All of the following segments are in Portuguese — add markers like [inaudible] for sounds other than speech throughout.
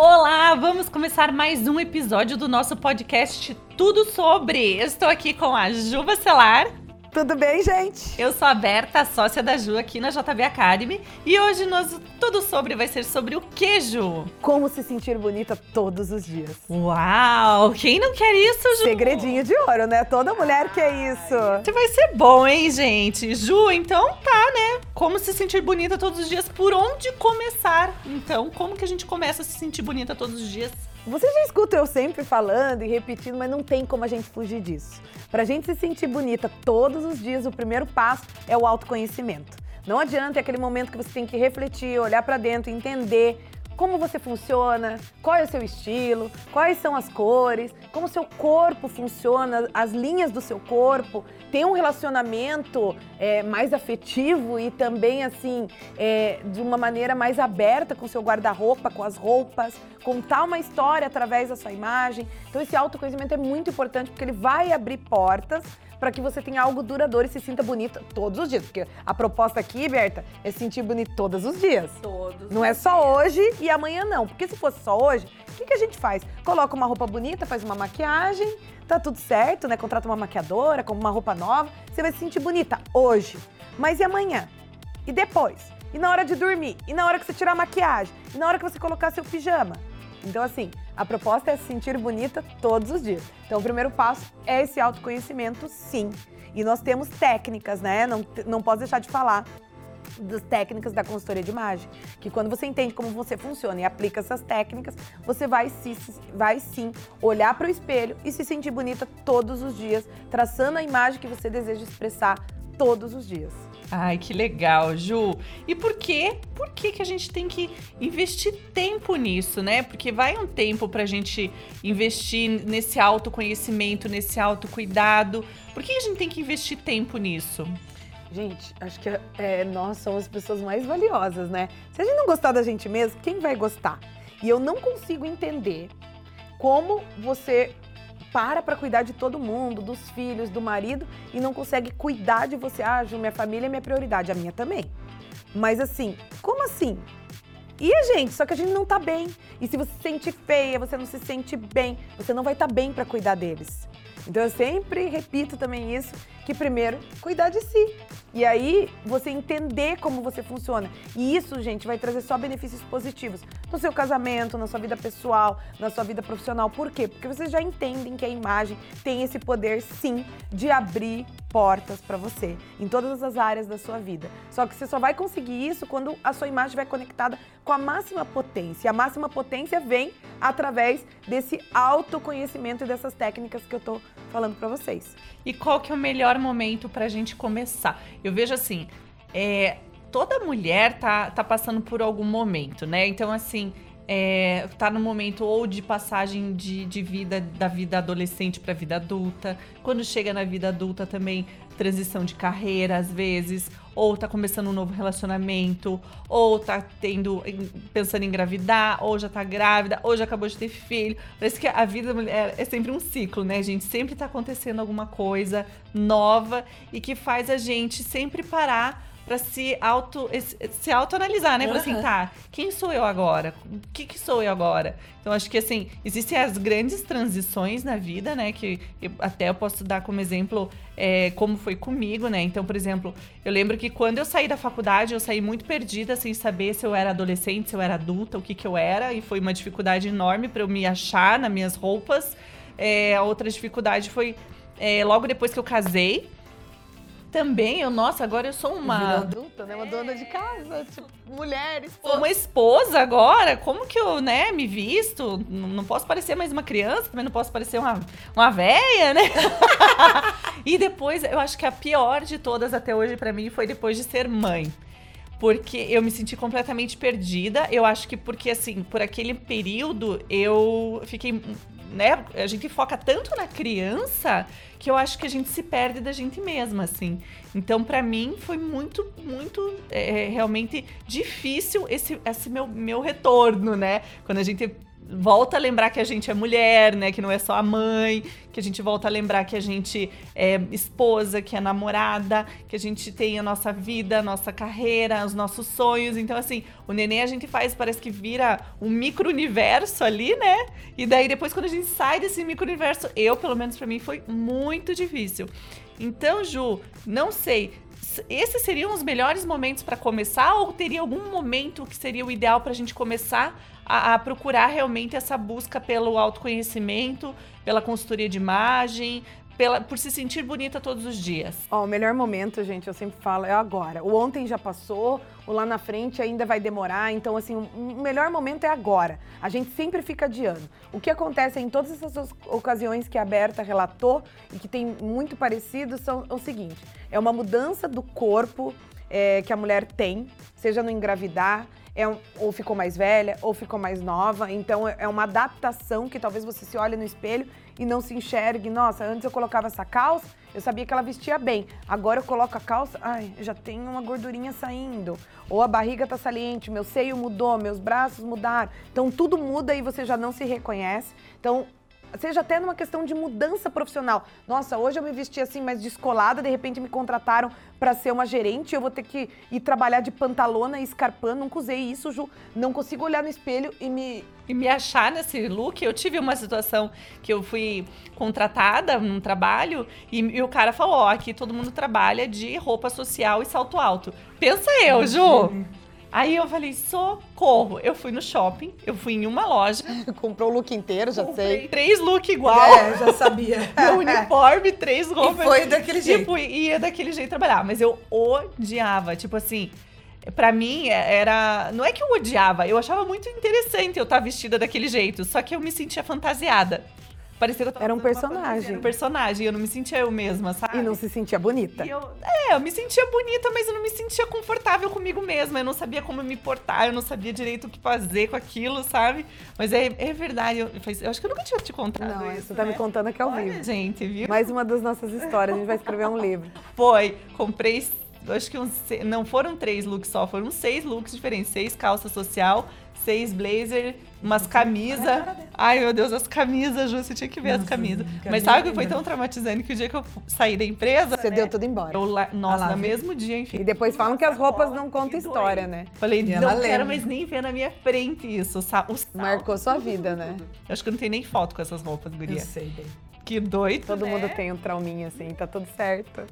Olá, vamos começar mais um episódio do nosso podcast Tudo Sobre. Estou aqui com a Ju Bacelar. Tudo bem, gente? Eu sou a Berta, sócia da Ju aqui na JB Academy. E hoje nós tudo sobre vai ser sobre o queijo. Como se sentir bonita todos os dias. Uau! Quem não quer isso, Ju? Segredinho de ouro, né? Toda mulher quer isso. Você vai ser bom, hein, gente? Ju, então tá, né? Como se sentir bonita todos os dias? Por onde começar? Então, como que a gente começa a se sentir bonita todos os dias? Você já escuta eu sempre falando e repetindo, mas não tem como a gente fugir disso. Pra gente se sentir bonita todos os dias, o primeiro passo é o autoconhecimento. Não adianta é aquele momento que você tem que refletir, olhar para dentro, entender como você funciona, qual é o seu estilo, quais são as cores, como o seu corpo funciona, as linhas do seu corpo, tem um relacionamento é, mais afetivo e também assim é, de uma maneira mais aberta com seu guarda-roupa, com as roupas, contar uma história através da sua imagem. Então esse autoconhecimento é muito importante porque ele vai abrir portas para que você tenha algo duradouro e se sinta bonita todos os dias. Porque a proposta aqui, Berta, é se sentir bonita todos os dias. Todos. Não é só hoje e amanhã não. Porque se fosse só hoje, que, que a gente faz? Coloca uma roupa bonita, faz uma maquiagem, tá tudo certo, né? Contrata uma maquiadora, compra uma roupa nova, você vai se sentir bonita hoje. Mas e amanhã? E depois? E na hora de dormir? E na hora que você tirar a maquiagem? E na hora que você colocar seu pijama? Então, assim, a proposta é se sentir bonita todos os dias. Então, o primeiro passo é esse autoconhecimento, sim. E nós temos técnicas, né? Não, não posso deixar de falar das técnicas da consultoria de imagem, que quando você entende como você funciona e aplica essas técnicas, você vai, se, vai sim olhar para o espelho e se sentir bonita todos os dias, traçando a imagem que você deseja expressar todos os dias. Ai, que legal, Ju. E por quê? Por que, que a gente tem que investir tempo nisso, né? Porque vai um tempo pra gente investir nesse autoconhecimento, nesse autocuidado. Por que a gente tem que investir tempo nisso? Gente, acho que é, nós somos as pessoas mais valiosas, né? Se a gente não gostar da gente mesmo, quem vai gostar? E eu não consigo entender como você para para cuidar de todo mundo, dos filhos, do marido e não consegue cuidar de você. Ah, Ju, minha família é minha prioridade, a minha também. Mas assim, como assim? E a gente, só que a gente não tá bem. E se você se sente feia, você não se sente bem, você não vai estar tá bem para cuidar deles. Então eu sempre repito também isso, que primeiro cuidar de si. E aí você entender como você funciona. E isso, gente, vai trazer só benefícios positivos no seu casamento, na sua vida pessoal, na sua vida profissional. Por quê? Porque vocês já entendem que a imagem tem esse poder sim de abrir portas para você em todas as áreas da sua vida. Só que você só vai conseguir isso quando a sua imagem vai conectada com a máxima potência. A máxima potência vem através desse autoconhecimento e dessas técnicas que eu tô falando para vocês. E qual que é o melhor momento para a gente começar? Eu vejo assim, é, toda mulher tá, tá passando por algum momento, né? Então, assim, é, tá no momento ou de passagem de, de vida da vida adolescente para vida adulta. Quando chega na vida adulta também transição de carreira às vezes, ou tá começando um novo relacionamento, ou tá tendo pensando em engravidar, ou já tá grávida, ou já acabou de ter filho. Parece que a vida da mulher é sempre um ciclo, né, gente? Sempre tá acontecendo alguma coisa nova e que faz a gente sempre parar para se auto se autoanalisar, né? Uhum. Para assim, tá, quem sou eu agora? O que, que sou eu agora? Então acho que assim, existem as grandes transições na vida, né? Que eu, até eu posso dar como exemplo é, como foi comigo, né? Então, por exemplo, eu lembro que quando eu saí da faculdade, eu saí muito perdida, sem saber se eu era adolescente, se eu era adulta, o que, que eu era, e foi uma dificuldade enorme para eu me achar nas minhas roupas. É, a outra dificuldade foi é, logo depois que eu casei também, eu, nossa, agora eu sou uma. Virou adulta, né? Uma é. dona de casa, tipo, mulher, esposa. Uma esposa agora. Como que eu, né, me visto? Não posso parecer mais uma criança, também não posso parecer uma, uma véia, né? [laughs] e depois, eu acho que a pior de todas até hoje para mim foi depois de ser mãe porque eu me senti completamente perdida. Eu acho que porque, assim, por aquele período eu fiquei né, a gente foca tanto na criança que eu acho que a gente se perde da gente mesma, assim. Então, para mim, foi muito, muito é, realmente difícil esse, esse meu, meu retorno, né? Quando a gente volta a lembrar que a gente é mulher, né? Que não é só a mãe, que a gente volta a lembrar que a gente é esposa, que é namorada, que a gente tem a nossa vida, a nossa carreira, os nossos sonhos. Então, assim, o neném a gente faz, parece que vira um micro-universo ali, né? E daí depois, quando a gente sai desse micro-universo, eu, pelo menos para mim, foi muito difícil. Então, Ju, não sei esses seriam os melhores momentos para começar ou teria algum momento que seria o ideal para a gente começar a, a, procurar realmente essa busca pelo autoconhecimento, pela consultoria de imagem, pela, por se sentir bonita todos os dias? Ó, o melhor momento, gente, eu sempre falo, é agora. O ontem já passou, o lá na frente ainda vai demorar. Então, assim, o melhor momento é agora. A gente sempre fica adiando. O que acontece em todas essas ocasiões que a Berta relatou e que tem muito parecido são o seguinte: é uma mudança do corpo é, que a mulher tem, seja no engravidar, é um, ou ficou mais velha, ou ficou mais nova. Então é uma adaptação que talvez você se olhe no espelho e não se enxergue. Nossa, antes eu colocava essa calça, eu sabia que ela vestia bem. Agora eu coloco a calça, ai, já tem uma gordurinha saindo. Ou a barriga tá saliente, meu seio mudou, meus braços mudaram. Então tudo muda e você já não se reconhece. Então seja até numa questão de mudança profissional. Nossa, hoje eu me vesti assim mais descolada, de repente me contrataram para ser uma gerente, eu vou ter que ir trabalhar de pantalona e escarpando, nunca usei isso, Ju. Não consigo olhar no espelho e me e me achar nesse look. Eu tive uma situação que eu fui contratada num trabalho e, e o cara falou: ó, aqui todo mundo trabalha de roupa social e salto alto. Pensa eu, Ju. Aí eu falei, socorro. Eu fui no shopping, eu fui em uma loja. [laughs] Comprou o look inteiro, já sei. Três looks igual. É, já sabia. [laughs] Meu uniforme, três roupas. E foi daquele jeito. Tipo, ia daquele jeito trabalhar. Mas eu odiava. Tipo assim, para mim era. Não é que eu odiava, eu achava muito interessante eu estar vestida daquele jeito. Só que eu me sentia fantasiada. Parecia que eu tava Era um personagem. Era um personagem, eu não me sentia eu mesma, sabe? E não se sentia bonita. Eu, é, eu me sentia bonita, mas eu não me sentia confortável comigo mesma. Eu não sabia como me portar, eu não sabia direito o que fazer com aquilo, sabe? Mas é, é verdade, eu, eu acho que eu nunca tinha te contado não, isso, você tá né? me contando é ao Olha, vivo. gente, viu? Mais uma das nossas histórias, a gente vai escrever um [laughs] livro. Foi, comprei acho que uns, não foram três looks só, foram seis looks diferentes. Seis calça social, seis blazer, umas camisas. Ai, meu Deus, as camisas, Ju, você tinha que ver Nossa, as camisas. Mas sabe o que foi tão traumatizante que o dia que eu saí da empresa. Você né? deu tudo embora. Eu, nossa, ah, no mesmo dia, enfim. E depois falam que as roupas não contam história, né? Falei, não quero mais nem ver na minha frente isso. O Marcou sua vida, né? Eu acho que não tem nem foto com essas roupas, guria. Eu sei, bem. Que doido. Todo né? mundo tem um trauminha assim, tá tudo certo.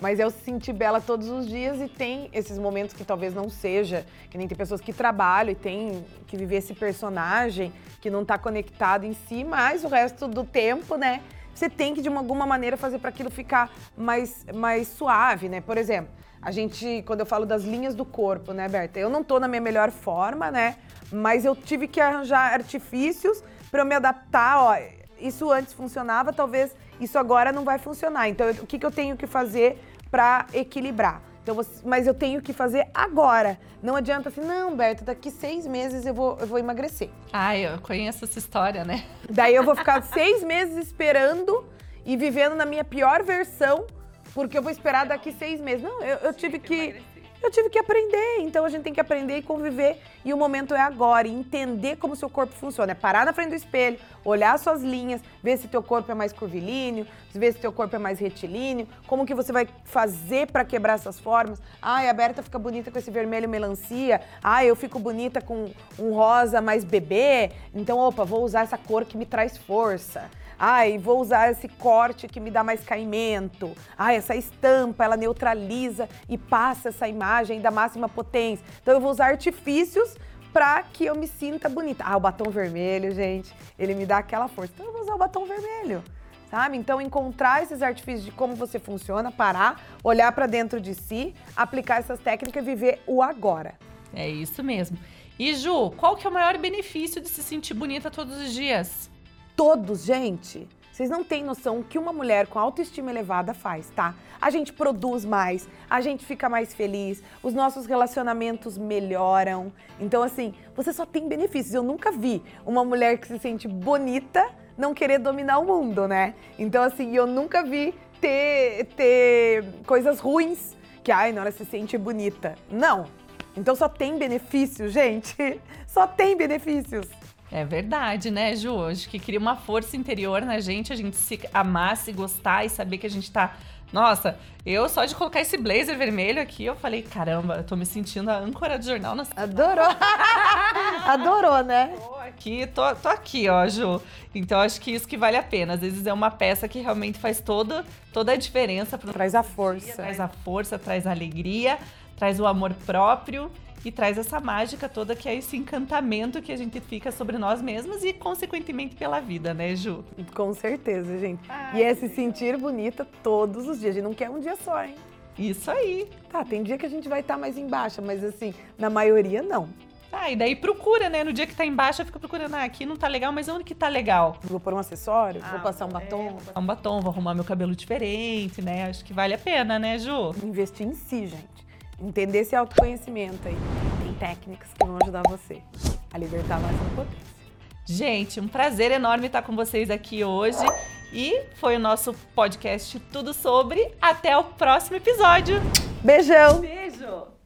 Mas eu senti bela todos os dias e tem esses momentos que talvez não seja, que nem tem pessoas que trabalham e tem que viver esse personagem que não está conectado em si, mas o resto do tempo, né? Você tem que de alguma maneira fazer para aquilo ficar mais, mais suave, né? Por exemplo, a gente, quando eu falo das linhas do corpo, né, Berta? Eu não tô na minha melhor forma, né? Mas eu tive que arranjar artifícios para eu me adaptar, ó. Isso antes funcionava, talvez isso agora não vai funcionar. Então, eu, o que, que eu tenho que fazer para equilibrar. Então, você, mas eu tenho que fazer agora. Não adianta assim, não, Berta, daqui seis meses eu vou, eu vou emagrecer. Ah, eu conheço essa história, né? [laughs] Daí eu vou ficar seis meses esperando e vivendo na minha pior versão, porque eu vou esperar daqui seis meses. Não, eu, eu tive que eu tive que aprender. Então a gente tem que aprender e conviver. E o momento é agora, e entender como seu corpo funciona. É parar na frente do espelho, olhar suas linhas, ver se teu corpo é mais curvilíneo, ver se teu corpo é mais retilíneo, como que você vai fazer para quebrar essas formas. Ai, a Berta fica bonita com esse vermelho melancia. Ai, eu fico bonita com um rosa mais bebê. Então, opa, vou usar essa cor que me traz força. Ai, vou usar esse corte que me dá mais caimento. Ai, essa estampa, ela neutraliza e passa essa imagem da máxima potência. Então eu vou usar artifícios para que eu me sinta bonita. Ah, o batom vermelho, gente, ele me dá aquela força. Então eu vou usar o batom vermelho. Sabe? Então, encontrar esses artifícios de como você funciona, parar, olhar para dentro de si, aplicar essas técnicas e viver o agora. É isso mesmo. E Ju, qual que é o maior benefício de se sentir bonita todos os dias? Todos, gente. Vocês não têm noção o que uma mulher com autoestima elevada faz, tá? A gente produz mais, a gente fica mais feliz, os nossos relacionamentos melhoram. Então, assim, você só tem benefícios. Eu nunca vi uma mulher que se sente bonita não querer dominar o mundo, né? Então, assim, eu nunca vi ter, ter coisas ruins que, ai, não, ela se sente bonita. Não. Então só tem benefícios, [laughs] gente. Só tem benefícios. É verdade, né, Ju? Acho que cria uma força interior na gente, a gente se amar, se gostar e saber que a gente tá. Nossa, eu só de colocar esse blazer vermelho aqui, eu falei, caramba, eu tô me sentindo a âncora do jornal na Adorou! [laughs] Adorou, né? Tô aqui, tô, tô aqui, ó, Ju. Então acho que isso que vale a pena. Às vezes é uma peça que realmente faz toda, toda a diferença. Pro Traz a força. Traz a força, traz a alegria, traz o amor próprio e traz essa mágica toda que é esse encantamento que a gente fica sobre nós mesmos e, consequentemente, pela vida, né, Ju? Com certeza, gente. Ai, e é se sentir bonita todos os dias. A gente não quer um dia só, hein? Isso aí. Tá, tem dia que a gente vai estar mais embaixo, mas assim, na maioria não. Ah, e daí procura, né? No dia que tá embaixo, fica procurando, ah, aqui não tá legal, mas onde que tá legal? Vou pôr um acessório, Ah, vou passar um é, batom. vou passar um batom, vou arrumar meu cabelo diferente, né? Acho que vale a pena, né, Ju? Investir em si, gente. Entender esse autoconhecimento aí. Tem técnicas que vão ajudar você a libertar mais sua potência. Gente, um prazer enorme estar com vocês aqui hoje. E foi o nosso podcast Tudo Sobre. Até o próximo episódio. Beijão! Beijo!